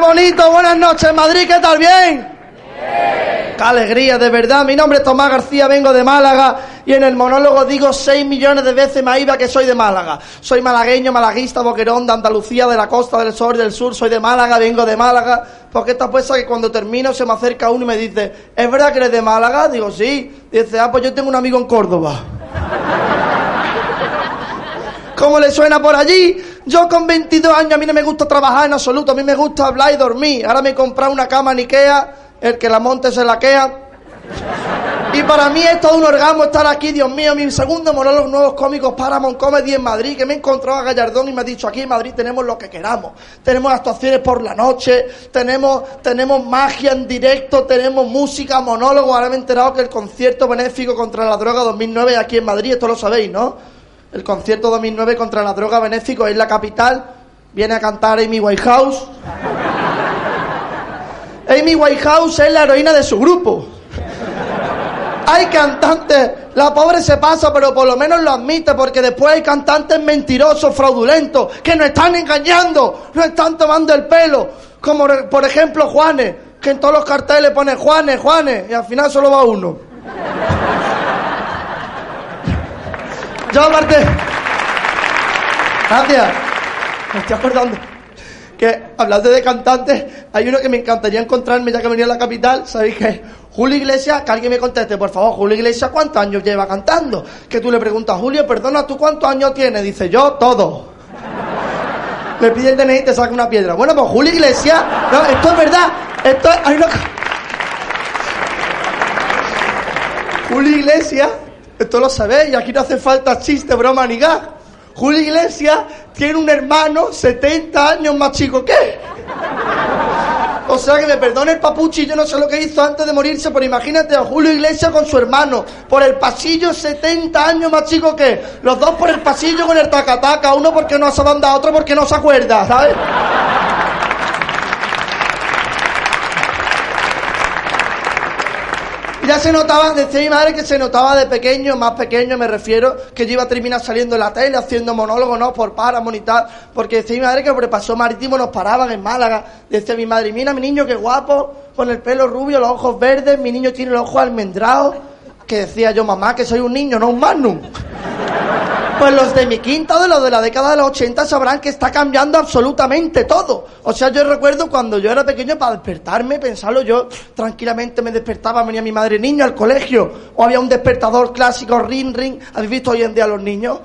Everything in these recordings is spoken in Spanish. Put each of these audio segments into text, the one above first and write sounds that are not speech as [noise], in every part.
Bonito! Buenas noches, Madrid, ¿qué tal? ¿Bien? ¡Qué alegría, de verdad! Mi nombre es Tomás García, vengo de Málaga y en el monólogo digo 6 millones de veces más iba que soy de Málaga. Soy malagueño, malaguista, boquerón, de Andalucía, de la costa, del sur, del sur, soy de Málaga, vengo de Málaga. Porque esta puesta que cuando termino se me acerca uno y me dice, ¿es verdad que eres de Málaga? Digo, sí. Dice, ah, pues yo tengo un amigo en Córdoba. [laughs] ¿Cómo le suena por allí? Yo con 22 años a mí no me gusta trabajar en absoluto, a mí me gusta hablar y dormir. Ahora me he comprado una cama en Ikea, el que la monte se la quea. Y para mí es todo un orgasmo estar aquí, Dios mío, mi segundo monólogo nuevos cómicos Paramount Comedy en Madrid, que me he encontrado a Gallardón y me ha dicho, aquí en Madrid tenemos lo que queramos. Tenemos actuaciones por la noche, tenemos, tenemos magia en directo, tenemos música, monólogo. Ahora me he enterado que el concierto benéfico contra la droga 2009 aquí en Madrid, esto lo sabéis, ¿no? El concierto 2009 contra la droga benéfico en la capital. Viene a cantar Amy Whitehouse. [laughs] Amy Whitehouse es la heroína de su grupo. Hay cantantes, la pobre se pasa, pero por lo menos lo admite, porque después hay cantantes mentirosos, fraudulentos, que nos están engañando, nos están tomando el pelo. Como por ejemplo Juanes, que en todos los carteles pone Juanes, Juanes, y al final solo va uno. Yo aparte. Gracias. Me estoy acordando. Que hablando de cantantes, hay uno que me encantaría encontrarme ya que venía a la capital. ¿Sabéis qué? Julio Iglesias, que alguien me conteste, por favor, Julio Iglesias, ¿cuántos años lleva cantando? Que tú le preguntas, Julio, perdona, ¿tú cuántos años tienes? Dice, yo, todo. Le pide el DNI y te saca una piedra. Bueno, pues Julio Iglesias, no, esto es verdad. Esto es, hay una... Julio Iglesias, esto lo sabéis, aquí no hace falta chiste, broma ni gas. Julio Iglesias tiene un hermano 70 años más chico que. O sea que me perdone el papuchi, yo no sé lo que hizo antes de morirse, pero imagínate a Julio Iglesias con su hermano, por el pasillo 70 años más chico que. Los dos por el pasillo con el tacataca, uno porque no se banda, otro porque no se acuerda, ¿sabes? Ya se notaba, decía mi madre que se notaba de pequeño, más pequeño me refiero, que yo iba a terminar saliendo en la tele haciendo monólogos, ¿no? Por Paramount y tal. Porque decía mi madre que por el paso marítimo nos paraban en Málaga. Decía mi madre, mira mi niño, qué guapo, con el pelo rubio, los ojos verdes, mi niño tiene los ojos almendrados. Que decía yo, mamá, que soy un niño, no un magnum. Pues los de mi quinta de los de la década de los 80 sabrán que está cambiando absolutamente todo. O sea, yo recuerdo cuando yo era pequeño para despertarme, pensarlo, yo tranquilamente me despertaba, venía mi madre niño al colegio, o había un despertador clásico, ring, ring. ¿Habéis visto hoy en día a los niños?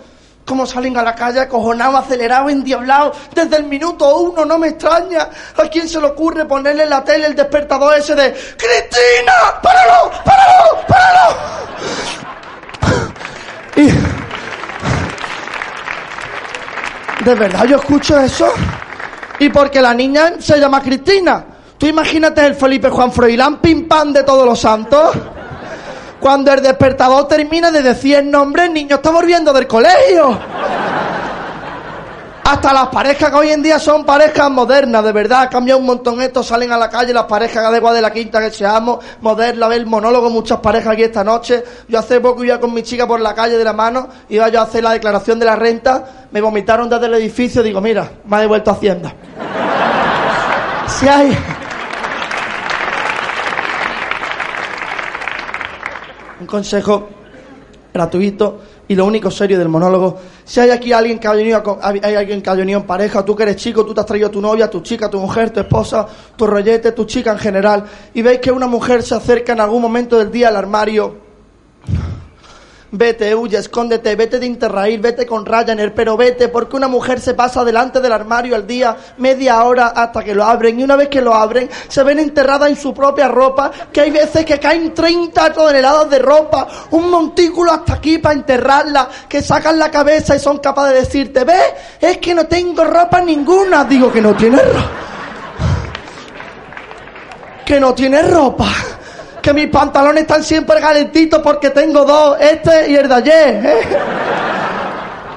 Cómo salen a la calle acojonados, acelerados, endiablados, desde el minuto uno, no me extraña. ¿A quién se le ocurre ponerle en la tele el despertador ese de ¡Cristina! ¡Páralo! ¡Páralo! ¡Páralo! [laughs] Y... ¿De verdad yo escucho eso? Y porque la niña se llama Cristina. Tú imagínate el Felipe Juan Froilán pim pam de todos los santos. Cuando el despertador termina de decir el nombre, el niño está volviendo del colegio. Hasta las parejas que hoy en día son parejas modernas, de verdad, ha cambiado un montón esto, salen a la calle las parejas de de la Quinta que seamos modernas, ver el monólogo, muchas parejas aquí esta noche. Yo hace poco iba con mi chica por la calle de la mano, iba yo a hacer la declaración de la renta, me vomitaron desde el edificio, digo, mira, me ha devuelto Hacienda. [laughs] si hay... Un consejo gratuito y lo único serio del monólogo. Si hay aquí alguien que ha venido, hay alguien que ha venido en pareja, tú que eres chico, tú te has traído a tu novia, tu chica, tu mujer, tu esposa, tu rollete, tu chica en general, y veis que una mujer se acerca en algún momento del día al armario, Vete, huye, escóndete, vete de Interrail, vete con Ryanair, pero vete, porque una mujer se pasa delante del armario al día media hora hasta que lo abren, y una vez que lo abren, se ven enterradas en su propia ropa, que hay veces que caen 30 toneladas de ropa, un montículo hasta aquí para enterrarla, que sacan la cabeza y son capaces de decirte, ¿ves? Es que no tengo ropa ninguna. Digo que no tienes ropa. [laughs] Que no tienes ropa que mis pantalones están siempre calentitos porque tengo dos, este y el de ayer. ¿eh?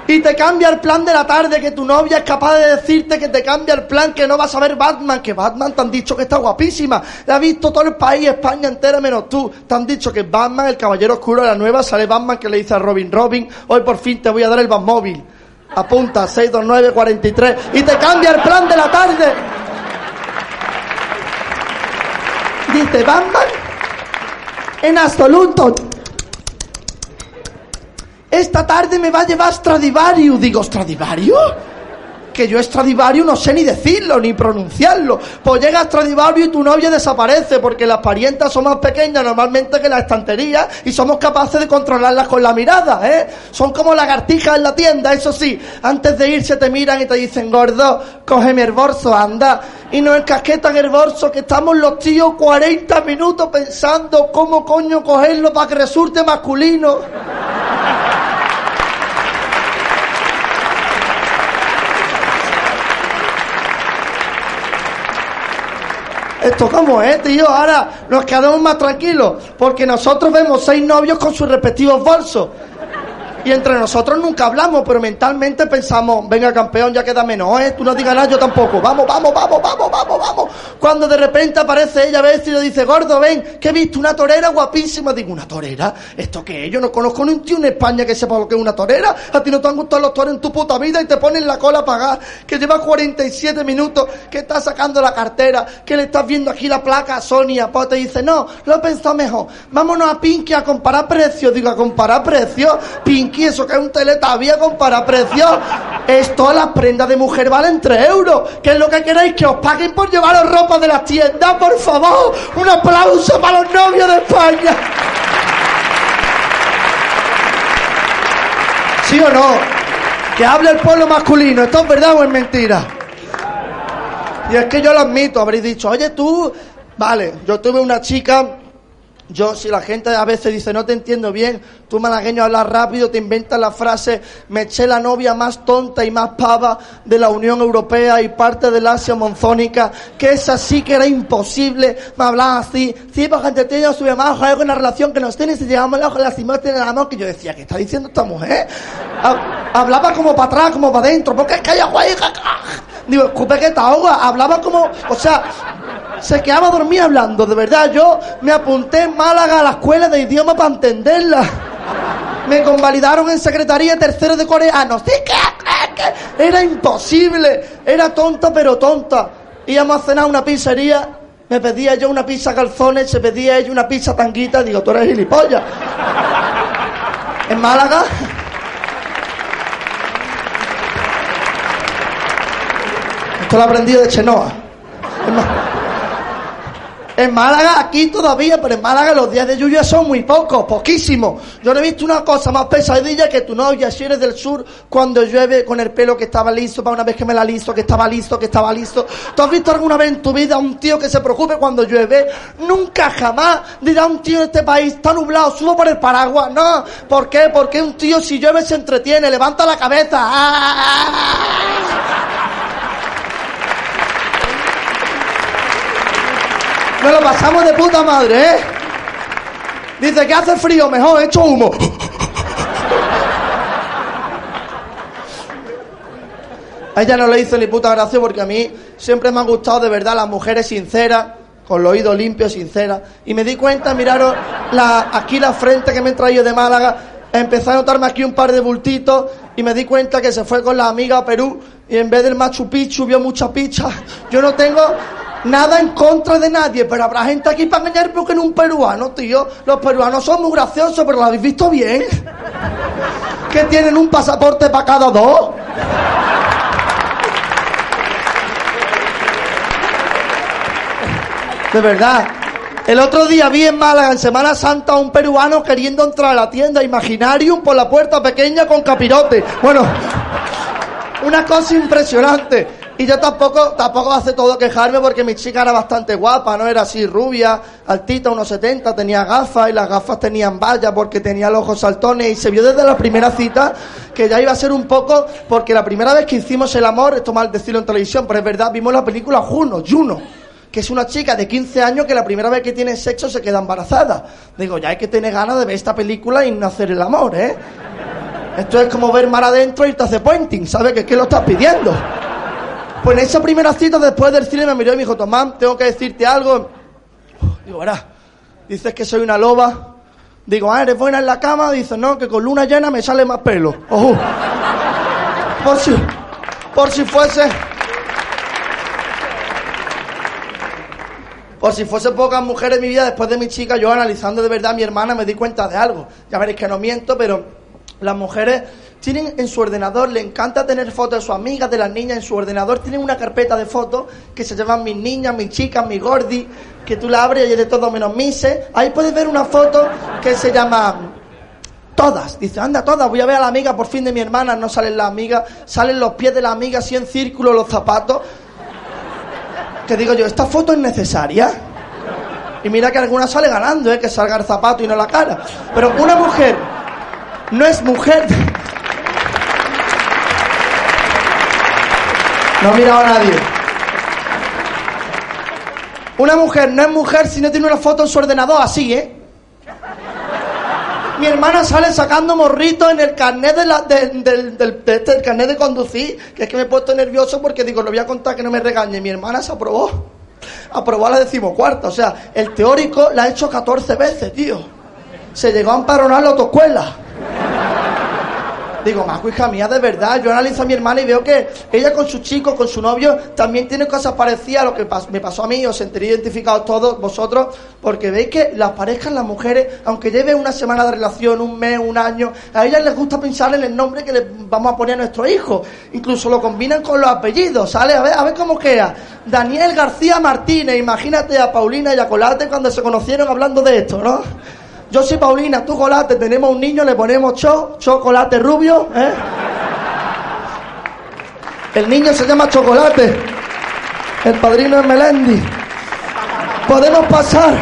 Y te cambia el plan de la tarde, que tu novia es capaz de decirte que te cambia el plan, que no vas a ver Batman, que Batman te han dicho que está guapísima. La ha visto todo el país, España entera menos tú. Te han dicho que Batman, el caballero oscuro de la nueva, sale Batman que le dice a Robin, Robin, hoy por fin te voy a dar el Batmóvil. Apunta, 62943, y te cambia el plan de la tarde. Dice, Batman, en absoluto. Esta tarde me va a llevar Stradivarius. Digo, ¿Stradivarius? Que yo Stradivarius no sé ni decirlo, ni pronunciarlo. Pues llega Stradivarius y tu novia desaparece, porque las parientas son más pequeñas normalmente que la estantería y somos capaces de controlarlas con la mirada, ¿eh? Son como lagartijas en la tienda, eso sí. Antes de irse te miran y te dicen, gordo, cógeme el bolso, anda. Y nos encasquetan el bolso, que estamos los tíos 40 minutos pensando cómo coño cogerlo para que resulte masculino. ¿Esto cómo es, tío? Ahora nos quedamos más tranquilos, porque nosotros vemos seis novios con sus respectivos bolsos. Y entre nosotros nunca hablamos, pero mentalmente pensamos, venga campeón, ya queda menos, ¿eh? Tú no digas nada, yo tampoco. Vamos, vamos, vamos, vamos, vamos, vamos. Cuando de repente aparece ella a y le dice, gordo, ven, que he visto una torera guapísima. Digo, ¿una torera? ¿Esto qué es? Yo no conozco ni un tío en España que sepa lo que es una torera. A ti no te han gustado los toros en tu puta vida y te ponen la cola a pagar, que lleva 47 minutos, que estás sacando la cartera, que le estás viendo aquí la placa a Sonia. Pues te dice, no, lo he pensado mejor. Vámonos a Pinky a comparar precios. Digo, ¿a comparar precios? Pinky, eso que es un teletubby a comparar precios. Esto, las prendas de mujer valen 3 euros. ¿Qué es lo que queréis? Que os paguen por llevaros ropa de las tiendas, por favor. Un aplauso para los novios de España. ¿Sí o no? Que hable el pueblo masculino. ¿Esto es verdad o es mentira? Y es que yo lo admito, habréis dicho, oye tú, vale, yo tuve una chica, yo si la gente a veces dice, no te entiendo bien, tú malagueño hablas rápido, te inventas la frase, me eché la novia más tonta y más pava de la Unión Europea y parte del Asia monzónica, que esa sí que era imposible, me hablaba así, sí, porque y yo sube más, joder, con una relación que nos tiene, si llegamos lejos, la cimos en el amor, que yo decía, ¿qué está diciendo esta mujer? Ha- Hablaba como para atrás, como para adentro, porque ella, güey, Digo, escupe que te ahoga. Hablaba como, o sea, se quedaba dormida hablando. De verdad, yo me apunté en Málaga a la escuela de idioma para entenderla. Me convalidaron en secretaría tercero de coreano. Sí, que. Era imposible. Era tonta, pero tonta. Íbamos a cenar una pizzería. Me pedía yo una pizza calzones, se pedía ella una pizza tanguita. Digo, tú eres gilipollas. En Málaga. Esto lo he aprendido de Chenoa. En, Málaga, aquí todavía, pero en Málaga los días de lluvia son muy pocos, poquísimos. Yo no he visto una cosa más pesadilla que tu novia, si eres del sur, cuando llueve con el pelo que estaba listo, para una vez que me la listo, que estaba listo, que estaba listo. ¿Tú has visto alguna vez en tu vida un tío que se preocupe cuando llueve? Nunca jamás dirá un tío en este país, está nublado, subo por el paraguas. No, ¿por qué? Porque un tío si llueve se entretiene, levanta la cabeza. ¡Ah! Nos lo pasamos de puta madre, ¿eh? Dice que hace frío, mejor, hecho humo. [laughs] A ella no le hizo ni puta gracia porque a mí siempre me han gustado de verdad las mujeres sinceras, con los oídos limpios, sinceras. Y me di cuenta, miraron aquí la frente que me he traído de Málaga, empecé a notarme aquí un par de bultitos y me di cuenta que se fue con la amiga a Perú y en vez del Machu Picchu vio mucha picha. Yo no tengo, Nada en contra de nadie, pero habrá gente aquí para engañar porque en un peruano, tío. Los peruanos son muy graciosos, pero lo habéis visto bien. Que tienen un pasaporte para cada dos. De verdad. El otro día vi en Málaga, en Semana Santa, a un peruano queriendo entrar a la tienda Imaginarium por la puerta pequeña con capirote. Bueno, una cosa impresionante. Y yo tampoco, tampoco hace todo quejarme porque mi chica era bastante guapa, no era así rubia, altita, unos 70, tenía gafas y las gafas tenían vallas porque tenía los ojos saltones y se vio desde la primera cita que ya iba a ser un poco, porque la primera vez que hicimos el amor, esto mal decirlo en televisión, pero es verdad, vimos la película Juno, Juno que es una chica de 15 años que la primera vez que tiene sexo se queda embarazada. Digo, ya hay que tener ganas de ver esta película y no hacer el amor, ¿eh? Esto es como ver mar adentro y te hace pointing, ¿sabes? Que es lo estás pidiendo. Pues en esa primera cita, después del cine, me miró y me dijo, Tomás, tengo que decirte algo. Digo, verás, dices que soy una loba. Digo, ah, ¿eres buena en la cama? Dice, no, que con luna llena me sale más pelo. Ojo. Por si, por si fuese... Por si fuese pocas mujeres en mi vida, después de mi chica, yo analizando de verdad a mi hermana, me di cuenta de algo. Ya veréis que no miento, pero las mujeres tienen en su ordenador, le encanta tener fotos de sus amigas, de las niñas, en su ordenador tienen una carpeta de fotos que se llaman mis niñas, mis chicas, mis gordi, que tú la abres y hay de todo menos mises. Ahí puedes ver una foto que se llama todas. Dice, anda, todas, voy a ver a la amiga por fin de mi hermana, no salen las amigas, salen los pies de la amiga así en círculo, los zapatos. Que digo yo, ¿esta foto es necesaria? Y mira que alguna sale ganando, ¿eh? que salga el zapato y no la cara. Pero una mujer no es mujer. No ha mirado a nadie. Una mujer no es mujer si no tiene una foto en su ordenador así, ¿eh? Mi hermana sale sacando morritos en el carnet de, la, del, del, este, el carnet de conducir, que es que me he puesto nervioso porque digo, lo voy a contar que no me regañe. Mi hermana se aprobó. Aprobó la decimocuarta. O sea, el teórico la ha hecho 14 veces, tío. Se llegó a emparonar la autoescuela. Digo, más hija mía, de verdad. Yo analizo a mi hermana y veo que ella con su chico, con su novio, también tiene cosas parecidas a lo que me pasó a mí. Os sentiréis identificados todos vosotros, porque veis que las parejas, las mujeres, aunque lleven una semana de relación, un mes, un año, a ellas les gusta pensar en el nombre que le vamos a poner a nuestro hijo. Incluso lo combinan con los apellidos, ¿sale? A ver, a ver cómo queda. Daniel García Martínez, imagínate a Paulina y a Colate cuando se conocieron hablando de esto, ¿no? Yo soy Paulina, tú chocolate, tenemos un niño, le ponemos cho, chocolate rubio, ¿eh? El niño se llama Chocolate. El padrino es Melendi. Podemos pasar.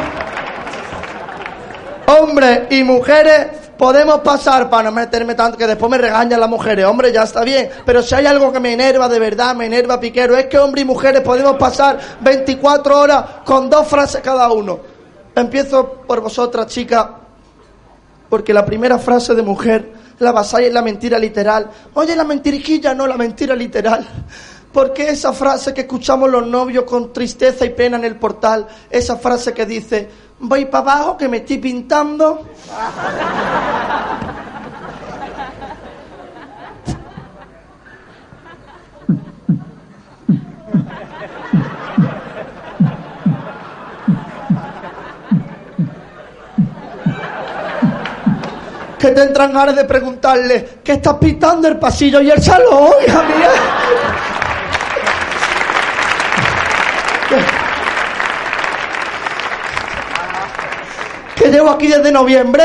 Hombres y mujeres, podemos pasar para no meterme tanto que después me regañan las mujeres. Hombre, ya está bien. Pero si hay algo que me enerva de verdad, me enerva piquero, es que hombres y mujeres podemos pasar 24 horas con dos frases cada uno. Empiezo por vosotras, chicas, porque la primera frase de mujer la basaya en la mentira literal. Oye, la mentirijilla, no la mentira literal. Porque esa frase que escuchamos los novios con tristeza y pena en el portal, esa frase que dice, voy para abajo que me estoy pintando. Que tendrán ganas de preguntarle, ¿qué estás pintando el pasillo y el salón, hija mía? [laughs] que llevo aquí desde noviembre.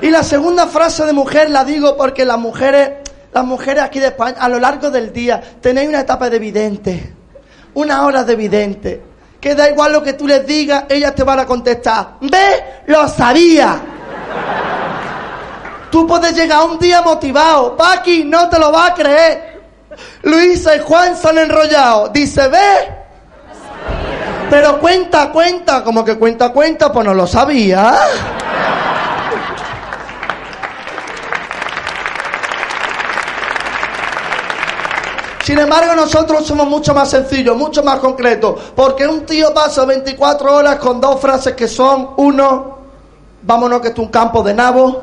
Y la segunda frase de mujer la digo porque las mujeres, las mujeres aquí de España, a lo largo del día, tenéis una etapa de vidente, una hora de vidente, que da igual lo que tú les digas, ellas te van a contestar, ve, lo sabía. Tú puedes llegar un día motivado. Paqui, no te lo vas a creer. Luisa y Juan se han enrollado. Dice, ve. Pero cuenta, cuenta. Como que cuenta, cuenta, pues no lo sabía. Sin embargo, nosotros somos mucho más sencillos, mucho más concretos. Porque un tío pasa 24 horas con dos frases que son, uno, vámonos que esto es un campo de nabo.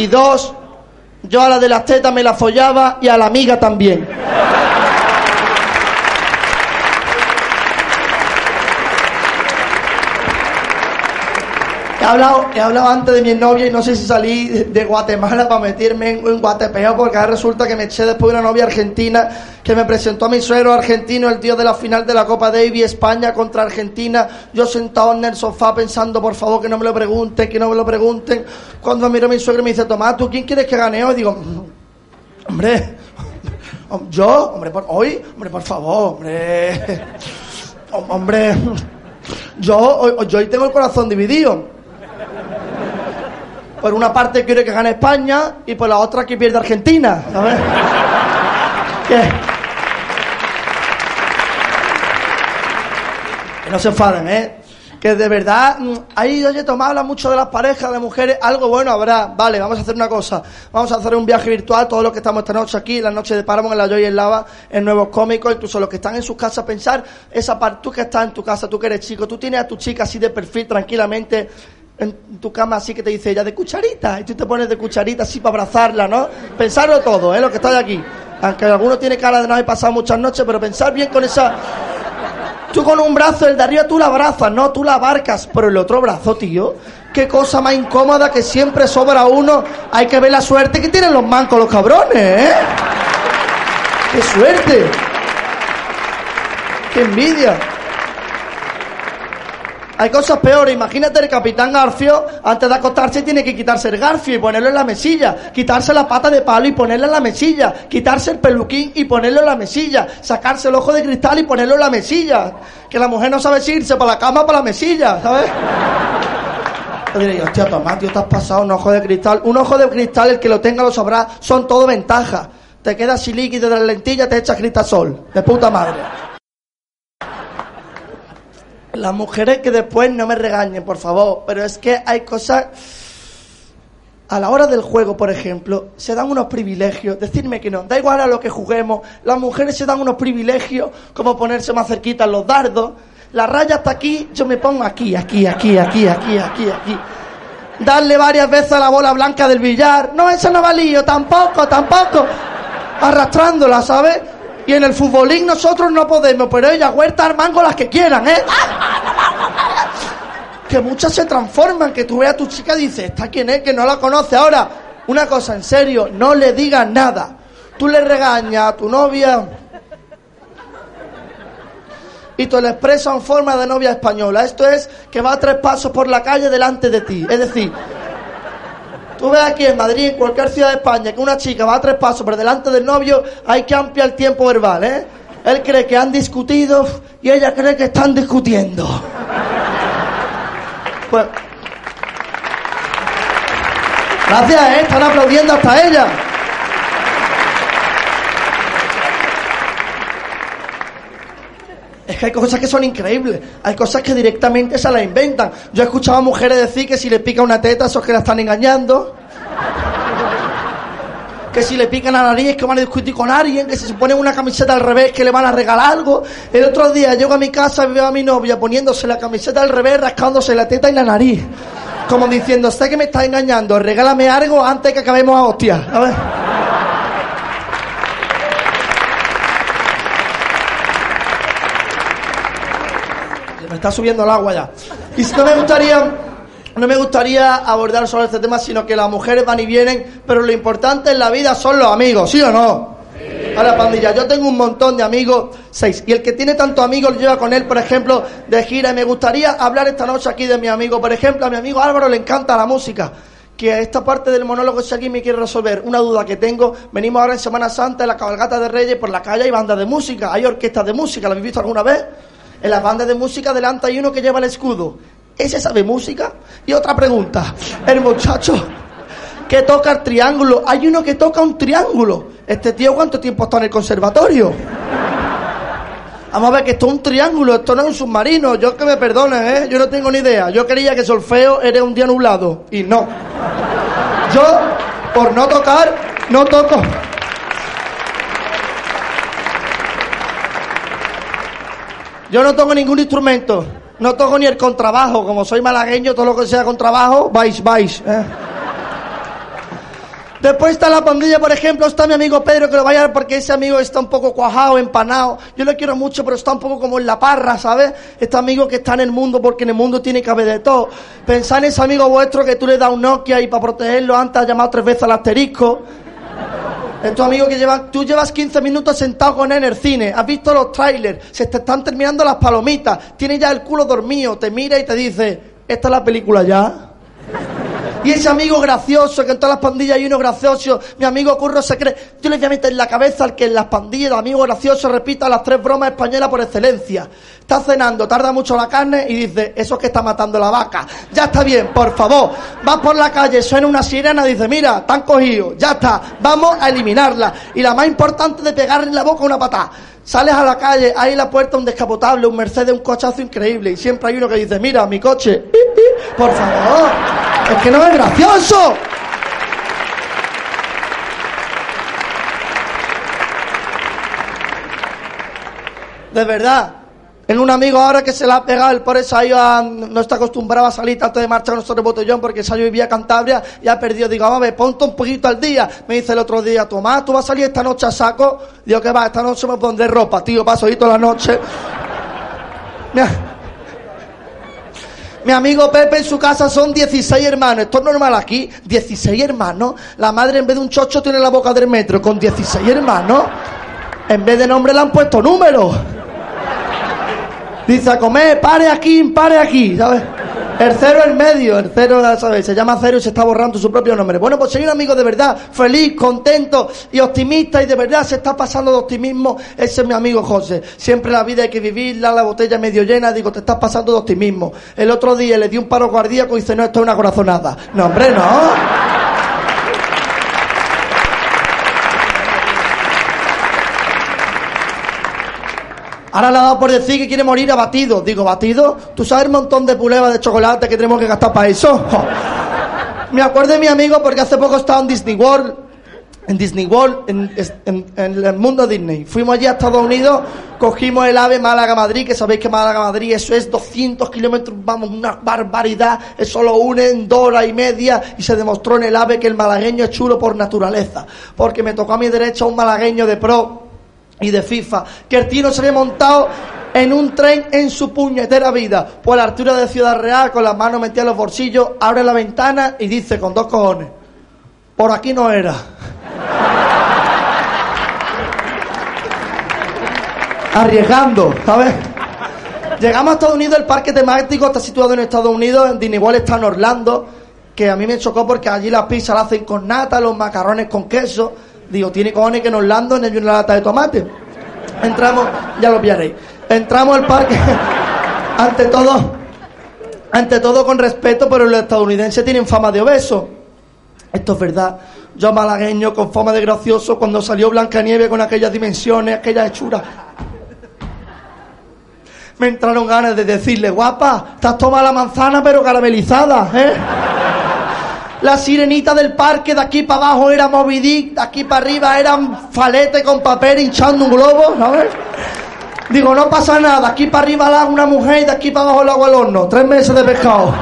Y dos, yo a la de las tetas me la follaba y a la amiga también. Hablado, he hablado antes de mi novia y no sé si salí de- Guatemala para meterme en, Guatepeo porque ahora resulta que me eché después de una novia argentina que me presentó a mi suegro argentino el día de la final de la Copa Davis España contra Argentina. Yo sentado en el sofá pensando, por favor, que no me lo pregunten, que no me lo pregunten. Cuando miro mi suegro y me dice, Tomás, ¿tú quién quieres que gane hoy? Digo, "Mm, hombre, yo, hombre, por, hoy, hombre, por favor, hombre, [laughs] Hom- hombre, yo, yo hoy tengo el corazón dividido. Por una parte quiero que gane España y por la otra que pierda Argentina. ¿sabes? ¿Qué? Que no se enfaden, ¿eh? Que de verdad, mm, ahí, oye, Tomás habla mucho de las parejas, de mujeres, algo bueno habrá. Vale, vamos a hacer una cosa. Vamos a hacer un viaje virtual, todos los que estamos esta noche aquí, la noche de Paramount, en la Joy en Lava, en Nuevos Cómicos, incluso los que están en sus casas, pensar esa parte, tú que estás en tu casa, tú que eres chico, tú tienes a tu chica así de perfil, tranquilamente, en tu cama así que te dice ella de cucharita, y tú te pones de cucharita así para abrazarla, ¿no? Pensarlo todo, ¿eh? Lo que está de aquí. Aunque alguno tiene cara de no haber pasado muchas noches, pero pensar bien con esa... Tú con un brazo, el de arriba tú la abrazas, no, tú la abarcas, pero el otro brazo, tío, qué cosa más incómoda que siempre sobra uno. Hay que ver la suerte que tienen los mancos los cabrones, ¿eh? ¡Qué suerte! ¡Qué envidia! Hay cosas peores. Imagínate el capitán Garfio, antes de acostarse, tiene que quitarse el garfio y ponerlo en la mesilla. Quitarse la pata de palo y ponerla en la mesilla. Quitarse el peluquín y ponerlo en la mesilla. Sacarse el ojo de cristal y ponerlo en la mesilla. Que la mujer no sabe si irse para la cama o para la mesilla, ¿sabes? Yo diré, hostia, Tomás, tío, te has pasado un ojo de cristal. Un ojo de cristal, el que lo tenga lo sabrá, son todo ventajas. Te quedas sin líquido de la lentilla, te echas cristasol. De puta madre. Las mujeres que después no me regañen, por favor, pero es que hay cosas... A la hora del juego, por ejemplo, se dan unos privilegios. Decirme que no, da igual a lo que juguemos. Las mujeres se dan unos privilegios, como ponerse más cerquita los dardos. La raya está aquí, yo me pongo aquí, aquí, aquí, aquí, aquí, aquí, aquí. Darle varias veces a la bola blanca del billar. No, eso no valía, tampoco, tampoco. Arrastrándola, ¿sabes? Y en el futbolín nosotros no podemos, pero ellas huerta arman con las que quieran, ¿eh? [laughs] Que muchas se transforman, que tú veas a tu chica y dices, ¿esta quién es? Que no la conoce. Ahora, una cosa, en serio, no le digas nada. Tú le regañas a tu novia y tú le expresas en forma de novia española. Esto es que va a tres pasos por la calle delante de ti. Es decir, Tú ves aquí en Madrid, en cualquier ciudad de España, que una chica va a tres pasos por delante del novio, hay que ampliar el tiempo verbal, ¿eh? Él cree que han discutido y ella cree que están discutiendo. Pues. Gracias, ¿eh? Están aplaudiendo hasta ella. Es que hay cosas que son increíbles. Hay cosas que directamente se las inventan. Yo he escuchado a mujeres decir que si le pica una teta, esos que la están engañando. Que si le pican la nariz, que van a discutir con alguien. Que si se ponen una camiseta al revés, que le van a regalar algo. El otro día llego a mi casa y veo a mi novia poniéndose la camiseta al revés, rascándose la teta y la nariz. Como diciendo, sé que me está engañando, regálame algo antes que acabemos a hostia. A ver. Está subiendo el agua ya. Y no me gustaría, no me gustaría abordar solo este tema, sino que las mujeres van y vienen, pero lo importante en la vida son los amigos, ¿sí o no? Ahora, pandilla, yo tengo un montón de amigos, seis, y el que tiene tantos amigos lleva con él, por ejemplo, de gira. Y me gustaría hablar esta noche aquí de mi amigo. Por ejemplo, a mi amigo Álvaro le encanta la música. Que esta parte del monólogo, si aquí me quiere resolver una duda que tengo, venimos ahora en Semana Santa, en la cabalgata de Reyes, por la calle hay bandas de música, hay orquestas de música, ¿la habéis visto alguna vez? En las bandas de música delante hay uno que lleva el escudo. ¿Ese sabe música? Y otra pregunta. El muchacho que toca el triángulo. Hay uno que toca un triángulo. Este tío, ¿cuánto tiempo está en el conservatorio? Vamos a ver que esto es un triángulo, esto no es un submarino. Yo que me perdonen, ¿eh? Yo no tengo ni idea. Yo creía que solfeo era un día nublado. Y no. Yo, por no tocar, no toco. Yo no toco ningún instrumento. No toco ni el contrabajo. Como soy malagueño, todo lo que sea contrabajo, vais, vais. ¿eh? Después está la pandilla, por ejemplo, está mi amigo Pedro, que lo vaya a ver porque ese amigo está un poco cuajado, empanado. Yo lo quiero mucho, pero está un poco como en la parra, ¿sabes? Este amigo que está en el mundo porque en el mundo tiene que haber de todo. Pensad en ese amigo vuestro que tú le das un Nokia y para protegerlo antes has llamado tres veces al asterisco. Es tu amigo que lleva, tú llevas 15 minutos sentado con él en el cine, has visto los trailers, se te están terminando las palomitas, tiene ya el culo dormido, te mira y te dice, ¿esta es la película ya? Y ese amigo gracioso, que en todas las pandillas hay uno gracioso, mi amigo Curro se cree. Yo le voy a meter en la cabeza al que en las pandillas, el amigo gracioso, repita las tres bromas españolas por excelencia. Está cenando, tarda mucho la carne y dice, eso es que está matando la vaca. Ya está bien, por favor. Vas por la calle, suena una sirena, dice, mira, están cogidos, ya está, vamos a eliminarla. Y la más importante de pegarle en la boca una patada. Sales a la calle, hay en la puerta un descapotable, un Mercedes, un cochazo increíble. Y siempre hay uno que dice, mira, mi coche, por favor, es que no es gracioso. De verdad. En un amigo ahora que se la ha pegado, el pobre Sayo no está acostumbrado a salir tanto de marcha con nosotros botellón porque Sayo vivía en Cantabria y ha perdido. Digo, vamos ponte un poquito al día. Me dice el otro día, Tomás, ¿tú vas a salir esta noche a saco? Digo, que va, esta noche me pondré ropa, tío, paso ahí toda la noche. [laughs] Mira. Mi amigo Pepe en su casa son 16 hermanos. Esto es normal aquí. 16 hermanos. La madre en vez de un chocho tiene la boca del metro. Con 16 hermanos. En vez de nombre le han puesto números. Dice a comer, pare aquí, pare aquí, ¿sabes? El cero en medio, el cero, ¿sabes? Se llama cero y se está borrando su propio nombre. Bueno, pues soy un amigo de verdad, feliz, contento y optimista y de verdad se está pasando de optimismo. Ese es mi amigo José. Siempre la vida hay que vivirla, la botella medio llena. Digo, te estás pasando de optimismo. El otro día le di un paro cardíaco y dice, no, esto es una corazonada. No, hombre, no. Ahora le ha dado por decir que quiere morir abatido. Digo, ¿batido? ¿Tú sabes el montón de pulevas de chocolate que tenemos que gastar para eso? [laughs] Me acuerdo de mi amigo porque hace poco estaba en Disney World. En Disney World, en el mundo Disney. Fuimos allí a Estados Unidos, cogimos el ave Málaga-Madrid, que sabéis que Málaga-Madrid eso es 200 kilómetros, vamos, una barbaridad. Eso lo une en dos horas y media y se demostró en el ave que el malagueño es chulo por naturaleza. Porque me tocó a mi derecha un malagueño de pro y de FIFA, que el tío no se había montado en un tren en su puñetera vida, por la altura de Ciudad Real, con las manos metidas en los bolsillos, abre la ventana y dice con dos cojones, por aquí no era. Arriesgando, ¿sabes? Llegamos a Estados Unidos, el parque temático está situado en Estados Unidos, en Disney World está en Orlando, que a mí me chocó porque allí las pizzas las hacen con nata, los macarrones con queso. Digo, tiene cojones que en Orlando hay una lata de tomate. Entramos, ya lo pillaréis. Entramos al parque, [laughs] ante todo, ante todo con respeto, pero los estadounidenses tienen fama de obesos. Esto es verdad. Yo malagueño con fama de gracioso cuando salió Blancanieves con aquellas dimensiones, aquellas hechuras. Me entraron ganas de decirle, guapa, te has tomado la manzana pero caramelizada, ¿eh? La sirenita del parque de aquí para abajo era Moby Dick, de aquí para arriba era un falete con papel hinchando un globo, ¿sabes? Digo, no pasa nada, aquí para arriba la una mujer y de aquí para abajo la hago al horno, tres meses de pescado.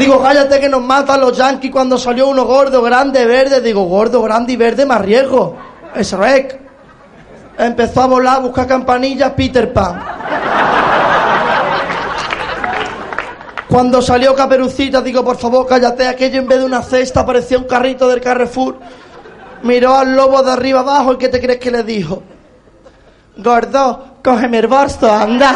Digo, cállate que nos matan los yankees cuando salió uno gordo, grande, verde. Digo, gordo, grande y verde, más riesgo. Es rec. Empezó a volar, a buscar campanillas, Peter Pan. Cuando salió Caperucita, digo, por favor, cállate. Aquello en vez de una cesta parecía un carrito del Carrefour. Miró al lobo de arriba abajo y ¿qué te crees que le dijo? Gordo, cógeme el bolso, anda.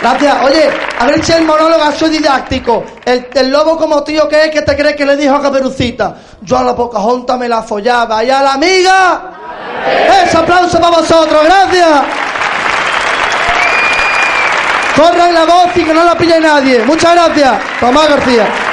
Gracias. Oye, a ver si el monólogo sido didáctico. El, lobo como tío que es, ¿qué te crees que le dijo a Caperucita? Yo a la Pocahontas me la follaba. ¿Y a la amiga? ¡Ese aplauso para vosotros! ¡Gracias! Corran la voz y que no la pille nadie. Muchas gracias. Tomás García.